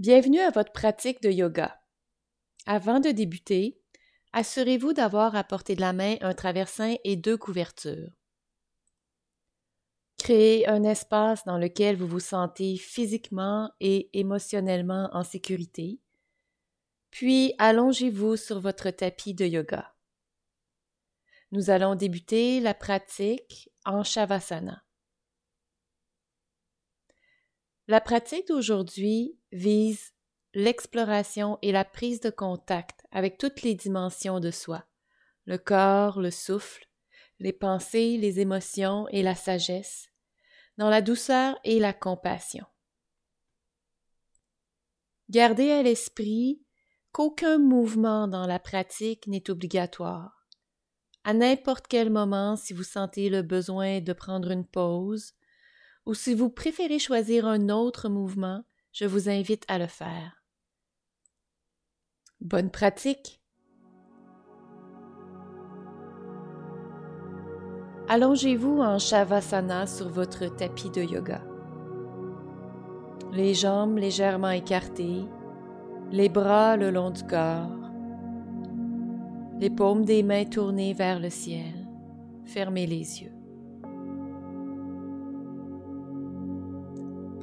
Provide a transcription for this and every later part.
Bienvenue à votre pratique de yoga. Avant de débuter, assurez-vous d'avoir à portée de la main un traversin et deux couvertures. Créez un espace dans lequel vous vous sentez physiquement et émotionnellement en sécurité, puis allongez-vous sur votre tapis de yoga. Nous allons débuter la pratique en Shavasana. La pratique d'aujourd'hui vise l'exploration et la prise de contact avec toutes les dimensions de soi, le corps, le souffle, les pensées, les émotions et la sagesse, dans la douceur et la compassion. Gardez à l'esprit qu'aucun mouvement dans la pratique n'est obligatoire. À n'importe quel moment, si vous sentez le besoin de prendre une pause, ou si vous préférez choisir un autre mouvement, je vous invite à le faire. Bonne pratique! Allongez-vous en Shavasana sur votre tapis de yoga. Les jambes légèrement écartées, les bras le long du corps, les paumes des mains tournées vers le ciel. Fermez les yeux.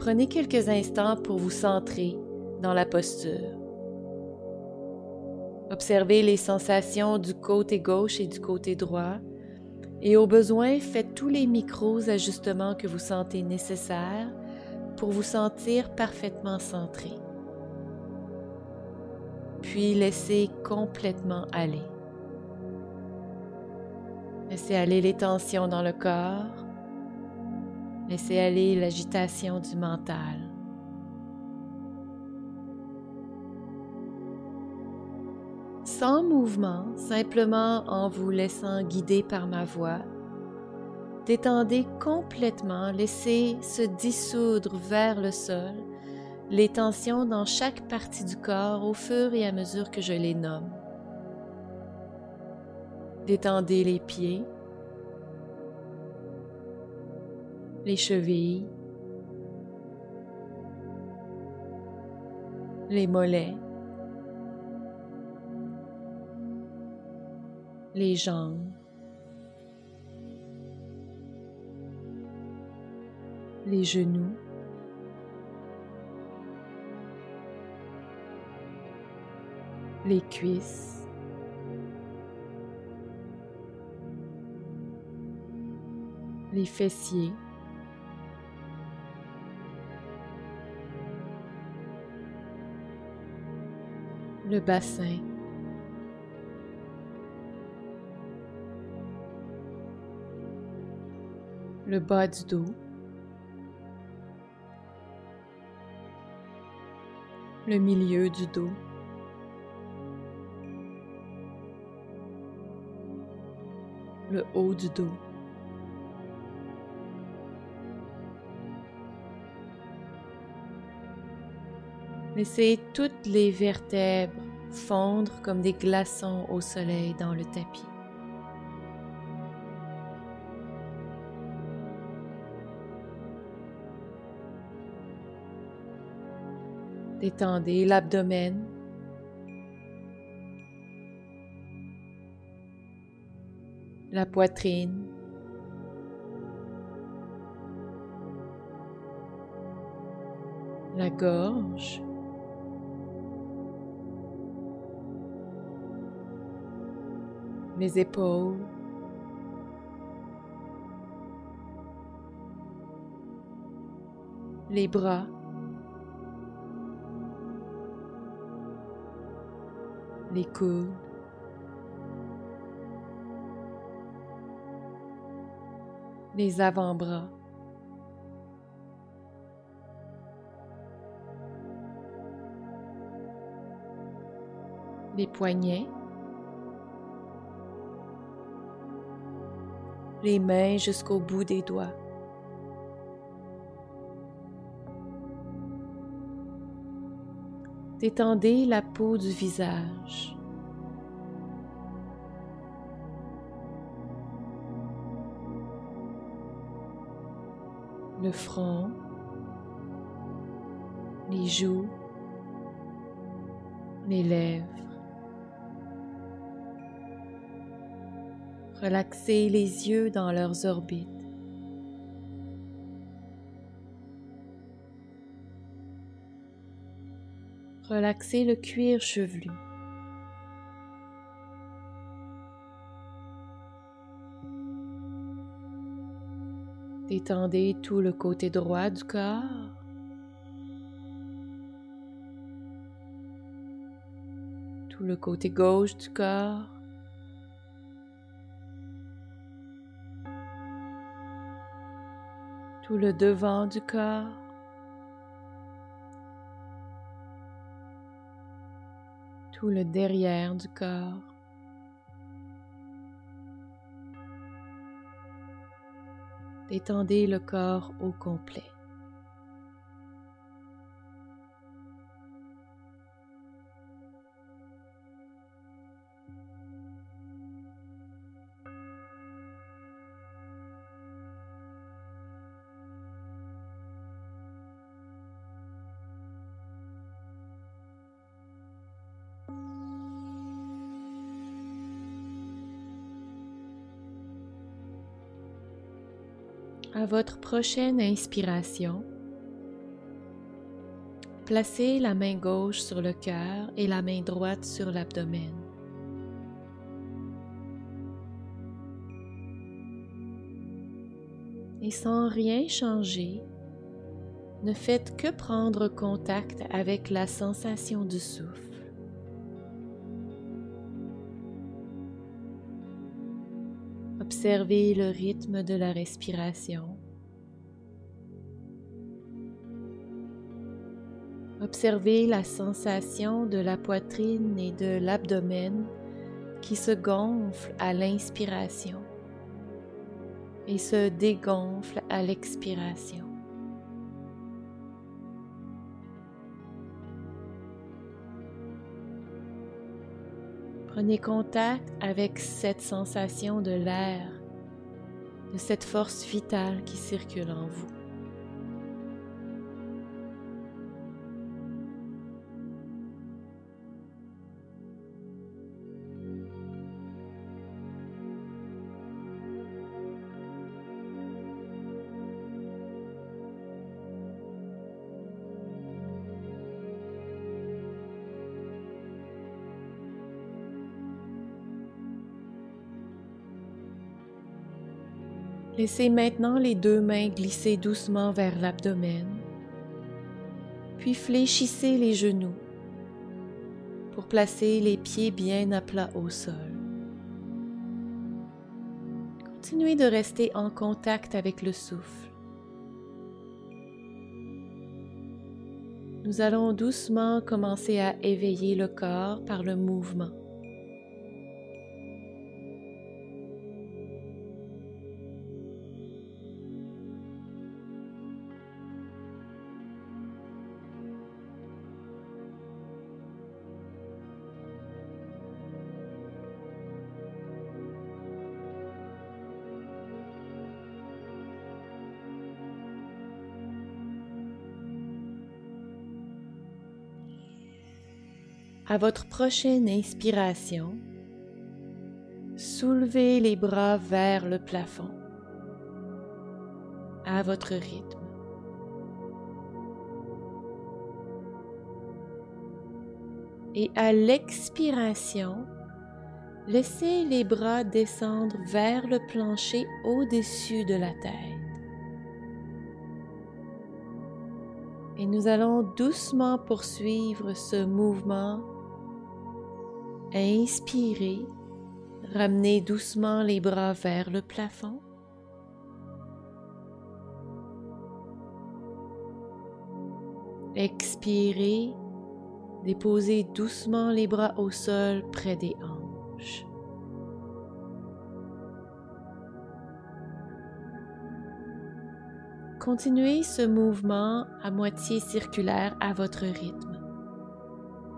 Prenez quelques instants pour vous centrer dans la posture. Observez les sensations du côté gauche et du côté droit et au besoin faites tous les micros ajustements que vous sentez nécessaires pour vous sentir parfaitement centré. Puis laissez complètement aller. Laissez aller les tensions dans le corps, Laissez aller l'agitation du mental. Sans mouvement, simplement en vous laissant guider par ma voix, détendez complètement, laissez se dissoudre vers le sol les tensions dans chaque partie du corps au fur et à mesure que je les nomme. Détendez les pieds, les chevilles, les mollets, les jambes, les genoux, les cuisses, les fessiers, le bassin. Le bas du dos. Le milieu du dos. Le haut du dos. Laissez toutes les vertèbres fondre comme des glaçons au soleil dans le tapis. Détendez l'abdomen. La poitrine. La gorge. Les épaules, les bras, les coudes, les avant-bras. les poignets, les mains jusqu'au bout des doigts. Détendez la peau du visage. Le front, les joues, les lèvres. Relaxez les yeux dans leurs orbites. Relaxez le cuir chevelu. Détendez tout le côté droit du corps. Tout le côté gauche du corps. Tout le devant du corps. Tout le derrière du corps. Détendez le corps au complet. Prochaine inspiration, placez la main gauche sur le cœur et la main droite sur l'abdomen. Et sans rien changer, ne faites que prendre contact avec la sensation du souffle. Observez le rythme de la respiration. Observez la sensation de la poitrine et de l'abdomen qui se gonflent à l'inspiration et se dégonflent à l'expiration. Prenez contact avec cette sensation de l'air, de cette force vitale qui circule en vous. Laissez maintenant les deux mains glisser doucement vers l'abdomen, puis fléchissez les genoux pour placer les pieds bien à plat au sol. Continuez de rester en contact avec le souffle. Nous allons doucement commencer à éveiller le corps par le mouvement. À votre prochaine inspiration, soulevez les bras vers le plafond à votre rythme. Et à l'expiration, laissez les bras descendre vers le plancher au-dessus de la tête. Et nous allons doucement poursuivre ce mouvement Inspirez, ramenez doucement les bras vers le plafond. Expirez, déposez doucement les bras au sol près des hanches. Continuez ce mouvement à moitié circulaire à votre rythme.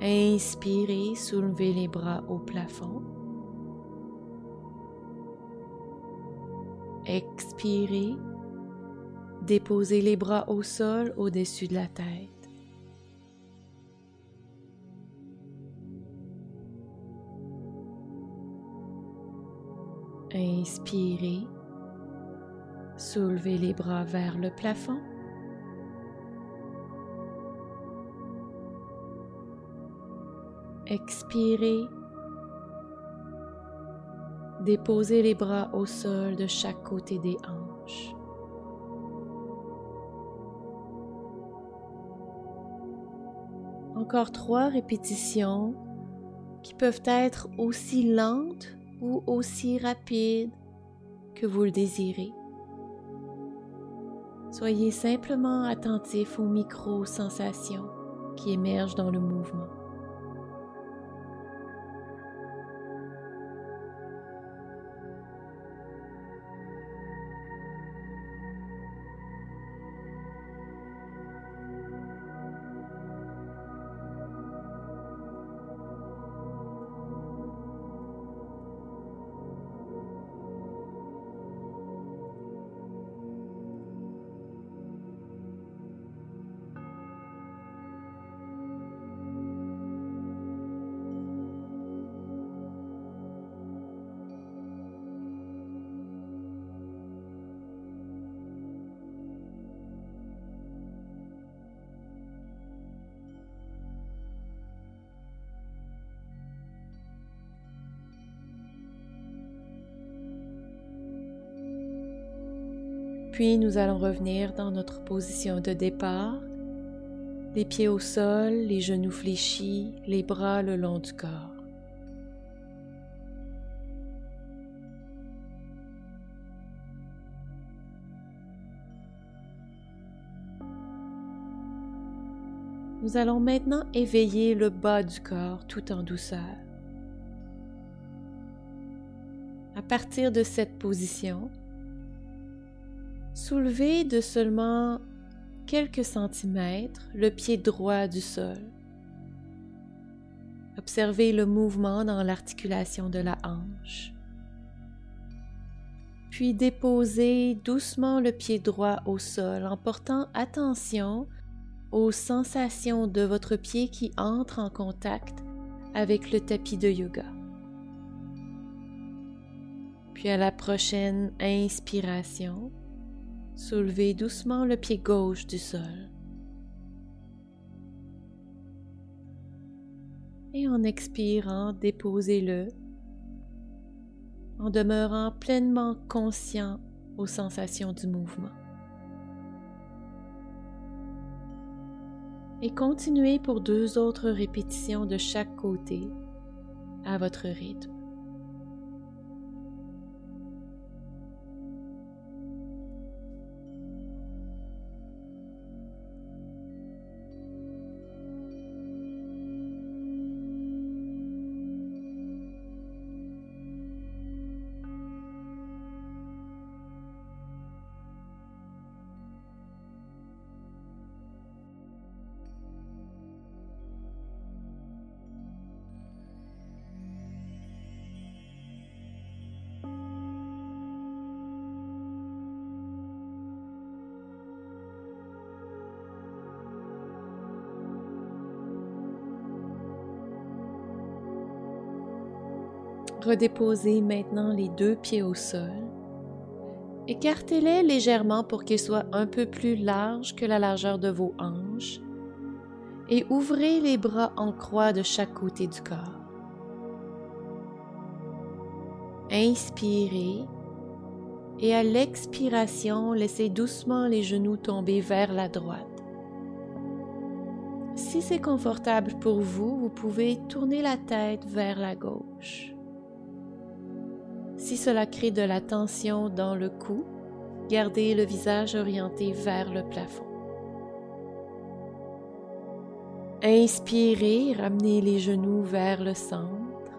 Inspirez, soulevez les bras au plafond. Expirez, déposez les bras au sol au-dessus de la tête. Inspirez, soulevez les bras vers le plafond. Expirez. Déposez les bras au sol de chaque côté des hanches. Encore trois répétitions qui peuvent être aussi lentes ou aussi rapides que vous le désirez. Soyez simplement attentif aux micro-sensations qui émergent dans le mouvement. Puis nous allons revenir dans notre position de départ, les pieds au sol, les genoux fléchis, les bras le long du corps. Nous allons maintenant éveiller le bas du corps tout en douceur. À partir de cette position, Soulevez de seulement quelques centimètres le pied droit du sol. Observez le mouvement dans l'articulation de la hanche. Puis déposez doucement le pied droit au sol en portant attention aux sensations de votre pied qui entre en contact avec le tapis de yoga. Puis à la prochaine inspiration, Soulevez doucement le pied gauche du sol. Et en expirant, déposez-le en demeurant pleinement conscient aux sensations du mouvement. Et continuez pour deux autres répétitions de chaque côté à votre rythme. Redéposez maintenant les deux pieds au sol. Écartez-les légèrement pour qu'ils soient un peu plus larges que la largeur de vos hanches et ouvrez les bras en croix de chaque côté du corps. Inspirez et à l'expiration, laissez doucement les genoux tomber vers la droite. Si c'est confortable pour vous, vous pouvez tourner la tête vers la gauche. Si cela crée de la tension dans le cou, gardez le visage orienté vers le plafond. Inspirez, ramenez les genoux vers le centre.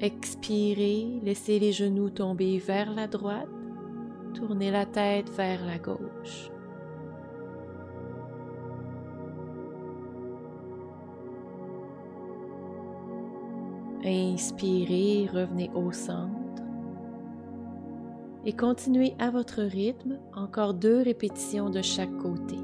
Expirez, laissez les genoux tomber vers la droite, tournez la tête vers la gauche. Inspirez, revenez au centre. Et continuez à votre rythme, encore deux répétitions de chaque côté.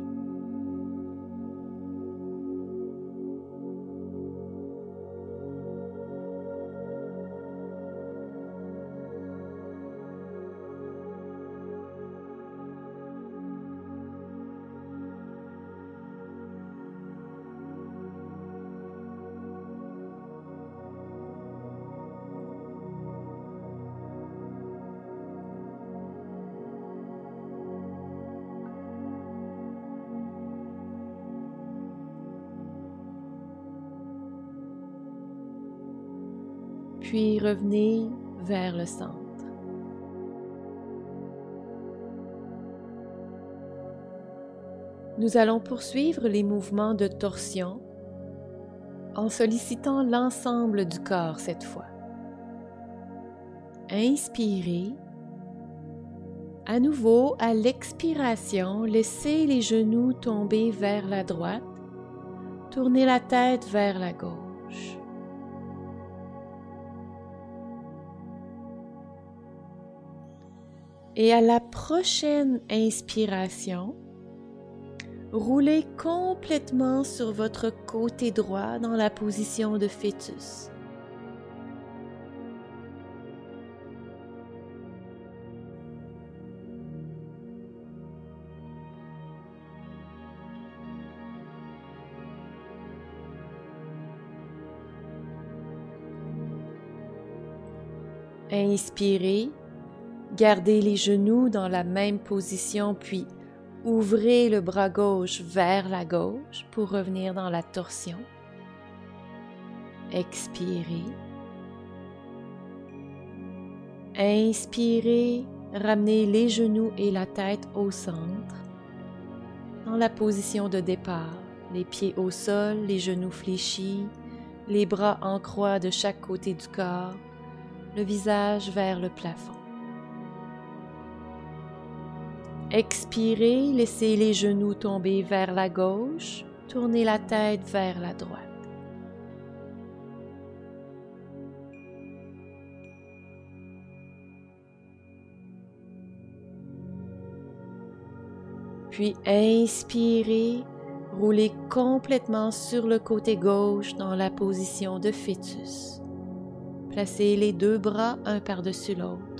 Puis revenez vers le centre. Nous allons poursuivre les mouvements de torsion en sollicitant l'ensemble du corps cette fois. Inspirez. À nouveau, à l'expiration, laissez les genoux tomber vers la droite. Tournez la tête vers la gauche. Et à la prochaine inspiration, roulez complètement sur votre côté droit dans la position de fœtus. Inspirez, gardez les genoux dans la même position, puis ouvrez le bras gauche vers la gauche pour revenir dans la torsion. Expirez. Inspirez, ramenez les genoux et la tête au centre, dans la position de départ, les pieds au sol, les genoux fléchis, les bras en croix de chaque côté du corps, le visage vers le plafond. Expirez, laissez les genoux tomber vers la gauche, tournez la tête vers la droite. Puis inspirez, roulez complètement sur le côté gauche dans la position de fœtus. Placez les deux bras un par-dessus l'autre.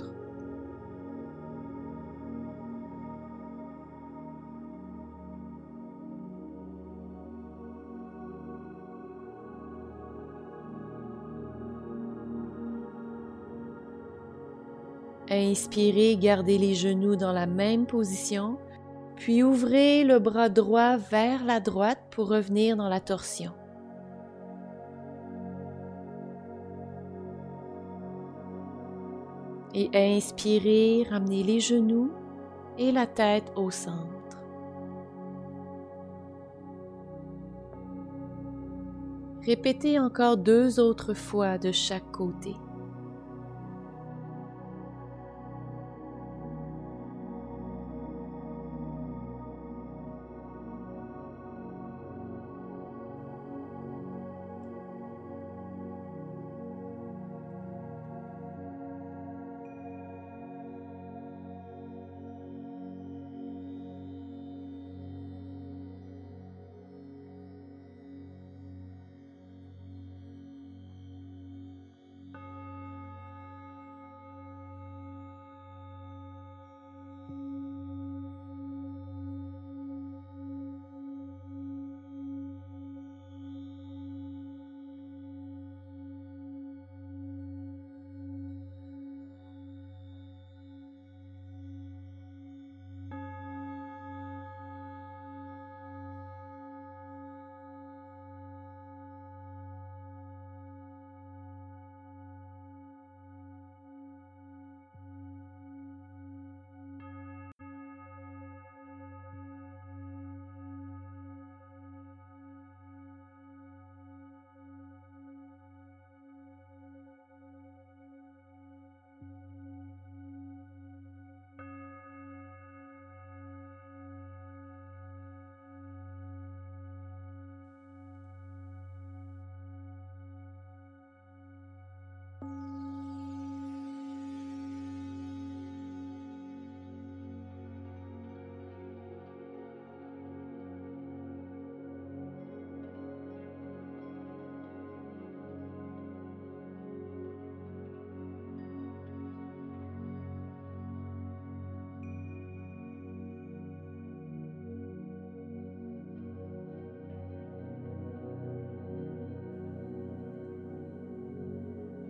Inspirez, gardez les genoux dans la même position, puis ouvrez le bras droit vers la droite pour revenir dans la torsion. et inspirez, ramenez les genoux et la tête au centre. Répétez encore deux autres fois de chaque côté.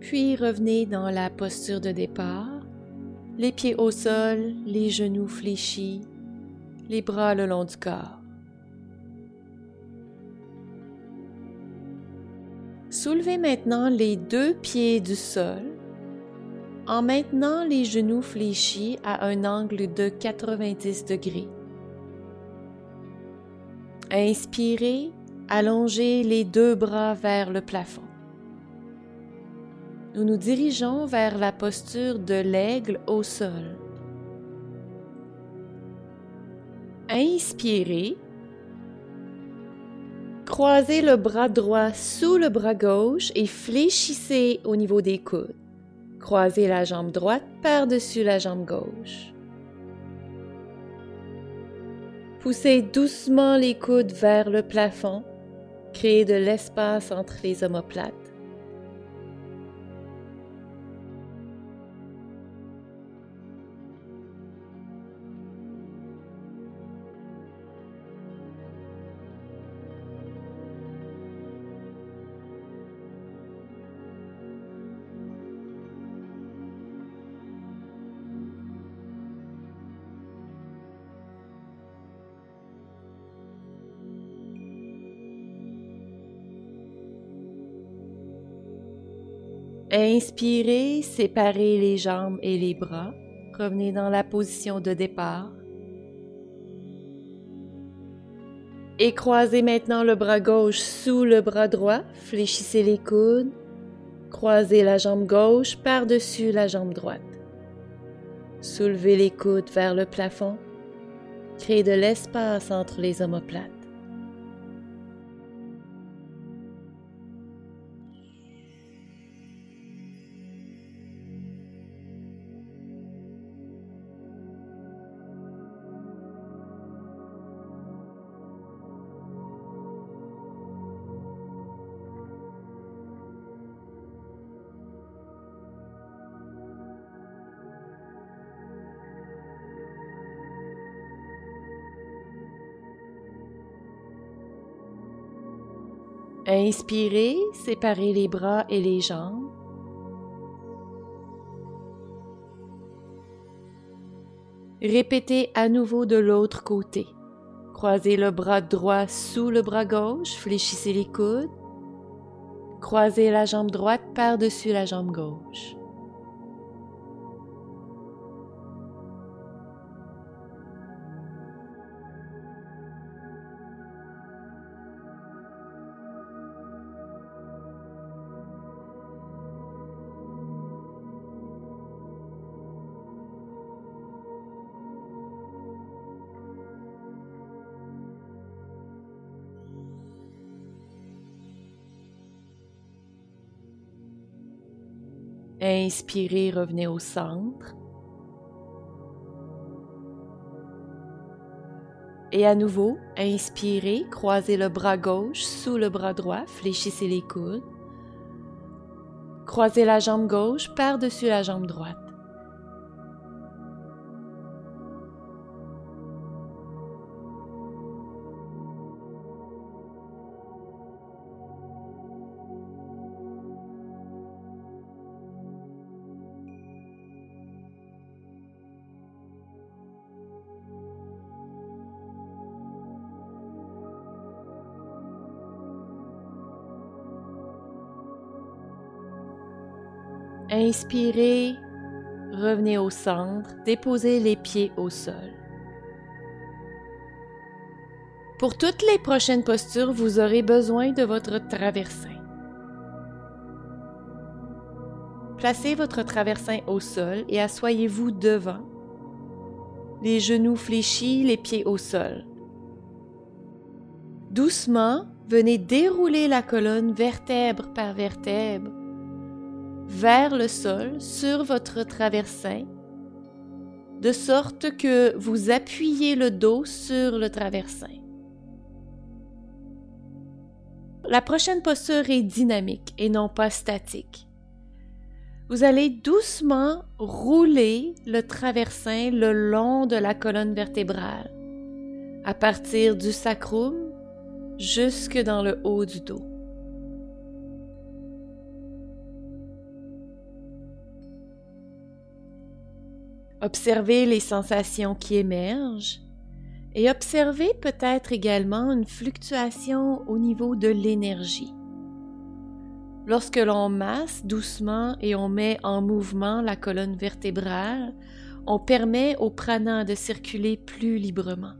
Puis revenez dans la posture de départ, les pieds au sol, les genoux fléchis, les bras le long du corps. Soulevez maintenant les deux pieds du sol en maintenant les genoux fléchis à un angle de 90 degrés. Inspirez, allongez les deux bras vers le plafond. Nous nous dirigeons vers la posture de l'aigle au sol. Inspirez. Croisez le bras droit sous le bras gauche et fléchissez au niveau des coudes. Croisez la jambe droite par-dessus la jambe gauche. Poussez doucement les coudes vers le plafond. Créez de l'espace entre les omoplates. Inspirez, séparez les jambes et les bras. Revenez dans la position de départ. Et croisez maintenant le bras gauche sous le bras droit. Fléchissez les coudes. Croisez la jambe gauche par-dessus la jambe droite. Soulevez les coudes vers le plafond. Créez de l'espace entre les omoplates. Inspirez, séparez les bras et les jambes. Répétez à nouveau de l'autre côté. Croisez le bras droit sous le bras gauche, fléchissez les coudes. Croisez la jambe droite par-dessus la jambe gauche. Inspirez, revenez au centre. Et à nouveau, inspirez, croisez le bras gauche sous le bras droit, fléchissez les coudes. Croisez la jambe gauche par-dessus la jambe droite. Inspirez, revenez au centre, déposez les pieds au sol. Pour toutes les prochaines postures, vous aurez besoin de votre traversin. Placez votre traversin au sol et assoyez-vous devant, les genoux fléchis, les pieds au sol. Doucement, venez dérouler la colonne vertèbre par vertèbre vers le sol sur votre traversin, de sorte que vous appuyez le dos sur le traversin. La prochaine posture est dynamique et non pas statique. Vous allez doucement rouler le traversin le long de la colonne vertébrale, à partir du sacrum jusque dans le haut du dos. Observez les sensations qui émergent et observez peut-être également une fluctuation au niveau de l'énergie. Lorsque l'on masse doucement et on met en mouvement la colonne vertébrale, on permet au prana de circuler plus librement.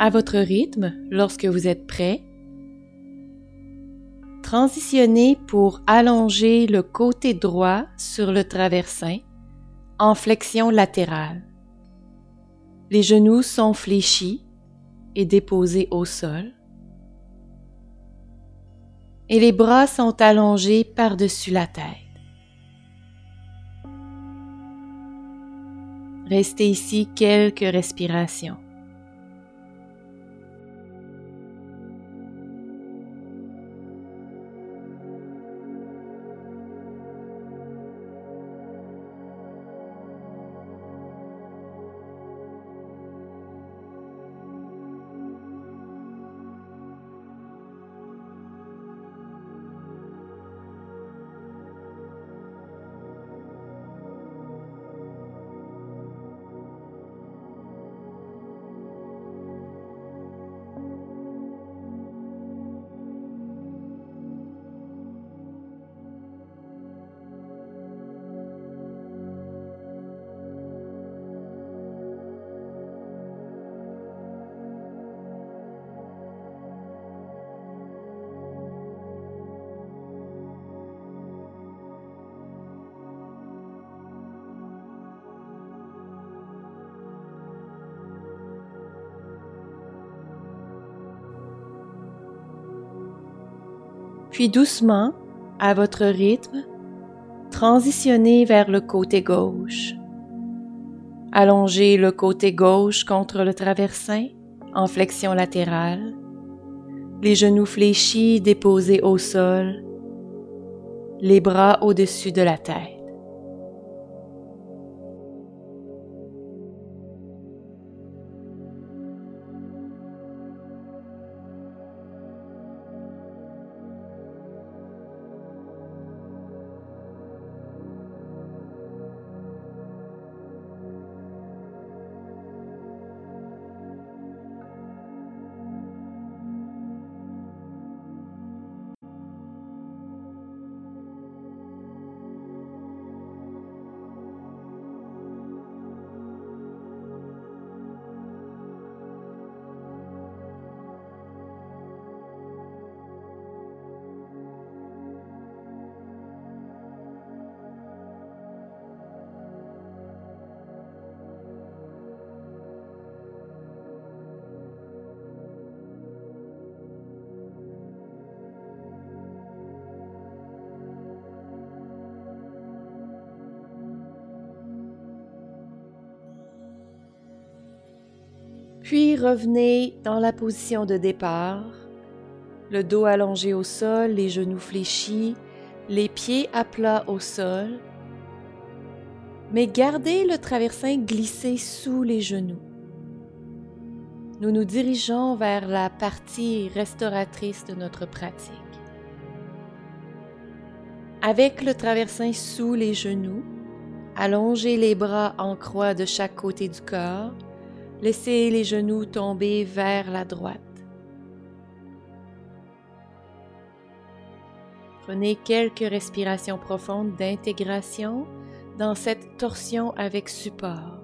À votre rythme lorsque vous êtes prêt. Transitionnez pour allonger le côté droit sur le traversin en flexion latérale. Les genoux sont fléchis et déposés au sol. Et les bras sont allongés par-dessus la tête. Restez ici quelques respirations. Puis doucement, à votre rythme, transitionnez vers le côté gauche. Allongez le côté gauche contre le traversin en flexion latérale, les genoux fléchis déposés au sol, les bras au-dessus de la tête. Revenez dans la position de départ, le dos allongé au sol, les genoux fléchis, les pieds à plat au sol, mais gardez le traversin glissé sous les genoux. Nous nous dirigeons vers la partie restauratrice de notre pratique. Avec le traversin sous les genoux, allongez les bras en croix de chaque côté du corps Laissez les genoux tomber vers la droite. Prenez quelques respirations profondes d'intégration dans cette torsion avec support.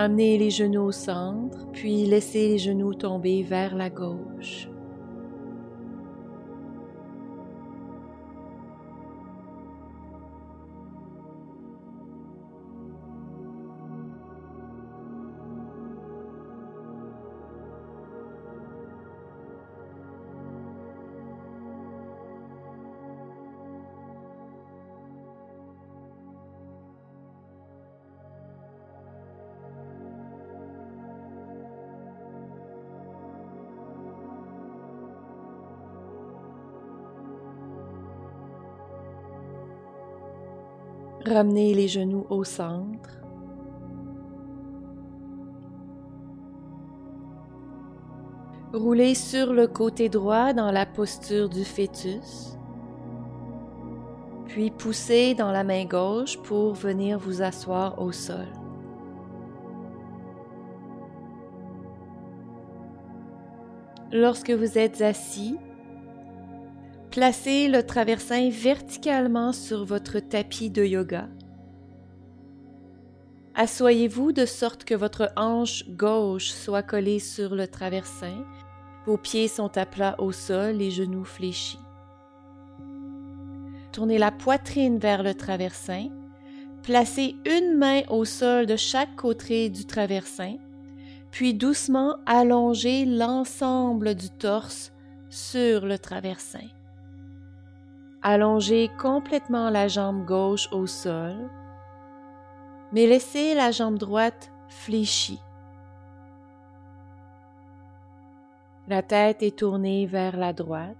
Ramenez les genoux au centre, puis laissez les genoux tomber vers la gauche. Ramenez les genoux au centre. Roulez sur le côté droit dans la posture du fœtus. Puis poussez dans la main gauche pour venir vous asseoir au sol. Lorsque vous êtes assis, Placez le traversin verticalement sur votre tapis de yoga. Assoyez-vous de sorte que votre hanche gauche soit collée sur le traversin. Vos pieds sont à plat au sol, les genoux fléchis. Tournez la poitrine vers le traversin. Placez une main au sol de chaque côté du traversin, puis doucement allongez l'ensemble du torse sur le traversin. Allongez complètement la jambe gauche au sol, mais laissez la jambe droite fléchie. La tête est tournée vers la droite.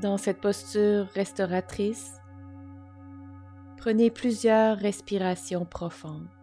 Dans cette posture restauratrice, prenez plusieurs respirations profondes.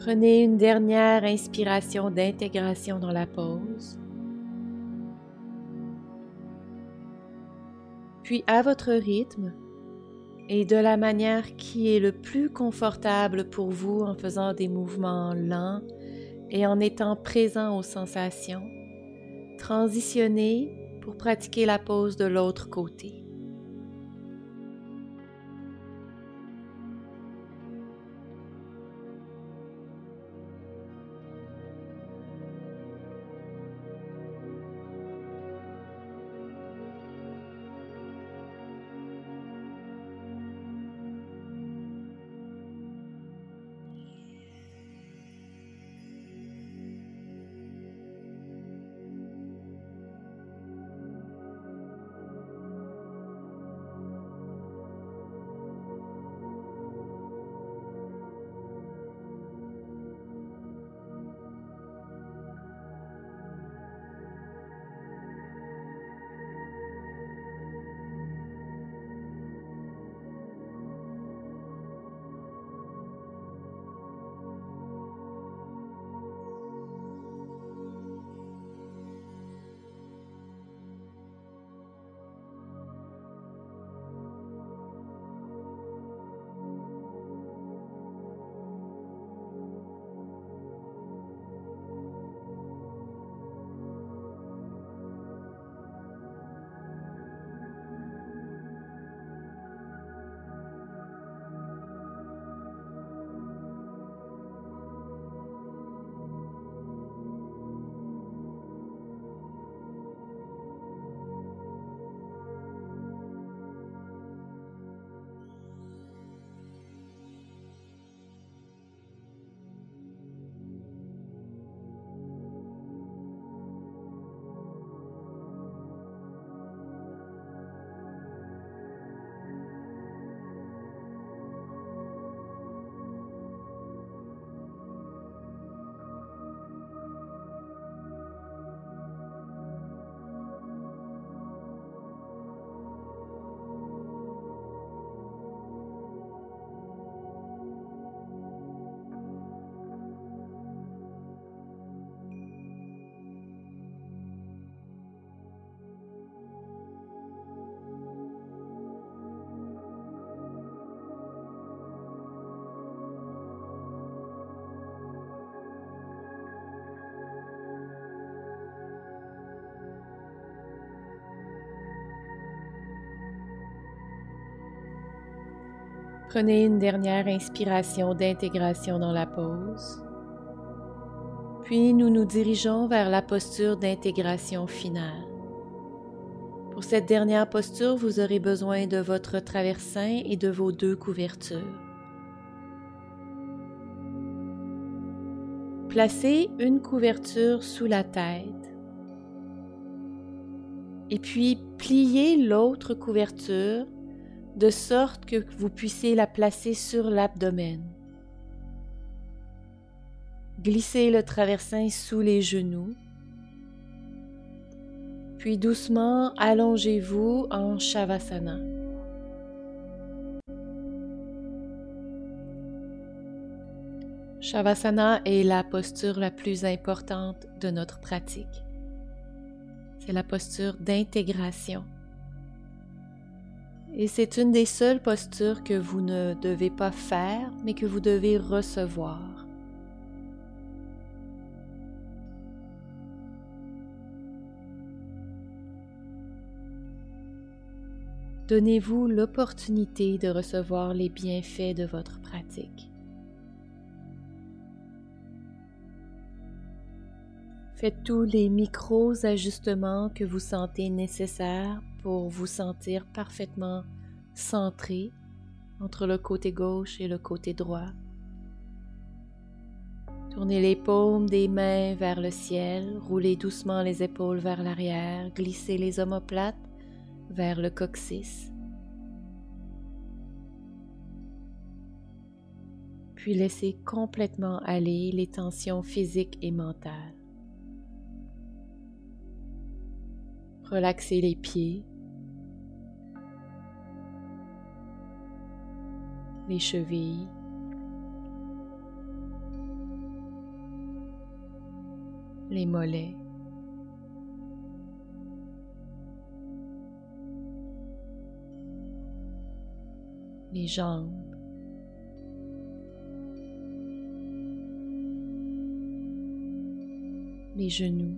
Prenez une dernière inspiration d'intégration dans la pause. Puis à votre rythme et de la manière qui est le plus confortable pour vous en faisant des mouvements lents et en étant présent aux sensations, transitionnez pour pratiquer la pause de l'autre côté. Prenez une dernière inspiration d'intégration dans la pause. Puis nous nous dirigeons vers la posture d'intégration finale. Pour cette dernière posture, vous aurez besoin de votre traversin et de vos deux couvertures. Placez une couverture sous la tête et puis pliez l'autre couverture de sorte que vous puissiez la placer sur l'abdomen. Glissez le traversin sous les genoux puis doucement allongez-vous en Shavasana. Shavasana est la posture la plus importante de notre pratique. C'est la posture d'intégration. Et c'est une des seules postures que vous ne devez pas faire, mais que vous devez recevoir. Donnez-vous l'opportunité de recevoir les bienfaits de votre pratique. Faites tous les micros-ajustements que vous sentez nécessaires pour vous sentir parfaitement centré entre le côté gauche et le côté droit. Tournez les paumes des mains vers le ciel, roulez doucement les épaules vers l'arrière, glissez les omoplates vers le coccyx. Puis laissez complètement aller les tensions physiques et mentales. Relaxez les pieds, les chevilles, les mollets. les jambes. les genoux,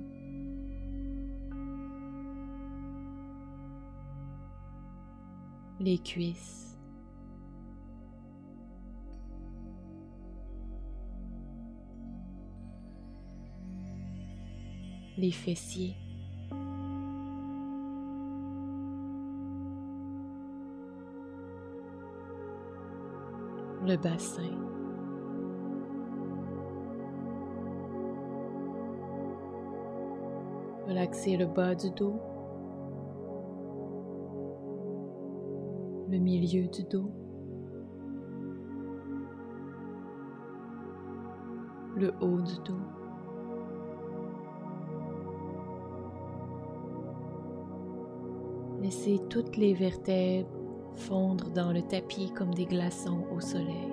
les cuisses, les fessiers. le bassin. Relaxez le bas du dos, le milieu du dos, le haut du dos. Laissez toutes les vertèbres fondre dans le tapis comme des glaçons au soleil.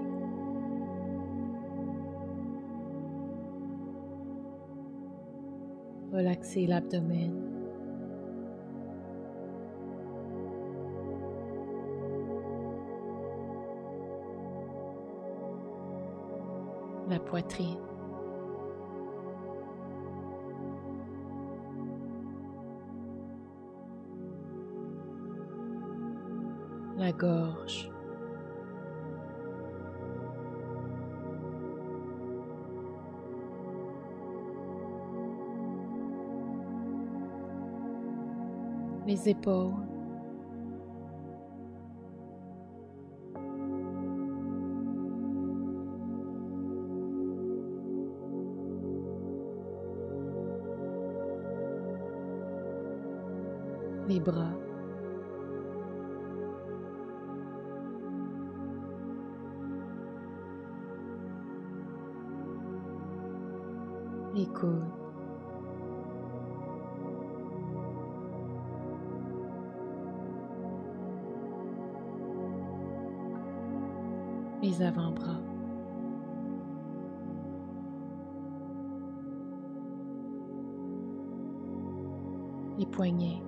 Relaxez l'abdomen. La poitrine. Gorge. Les épaules. Les bras. Les avant-bras. Les poignets.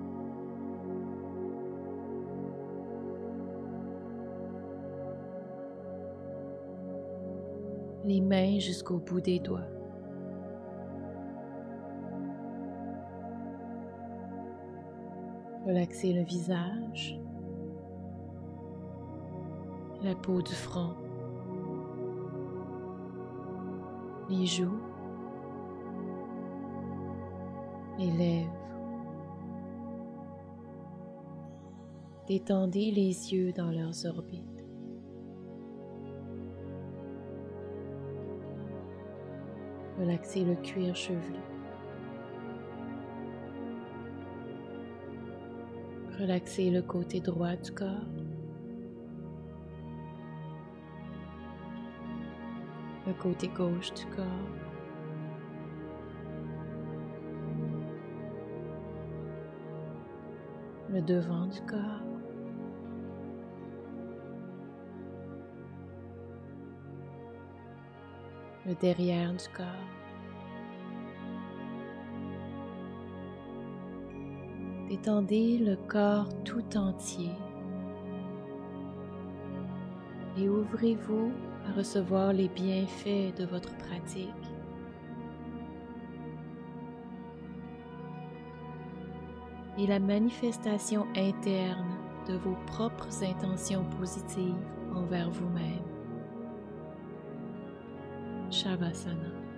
les mains jusqu'au bout des doigts. Relaxez le visage, la peau du front, les joues, les lèvres. Détendez les yeux dans leurs orbites. Relaxez le cuir chevelu. Relaxez le côté droit du corps. Le côté gauche du corps. Le devant du corps. le derrière du corps. Détendez le corps tout entier et ouvrez-vous à recevoir les bienfaits de votre pratique. et la manifestation interne de vos propres intentions positives envers vous-même. Shavasana.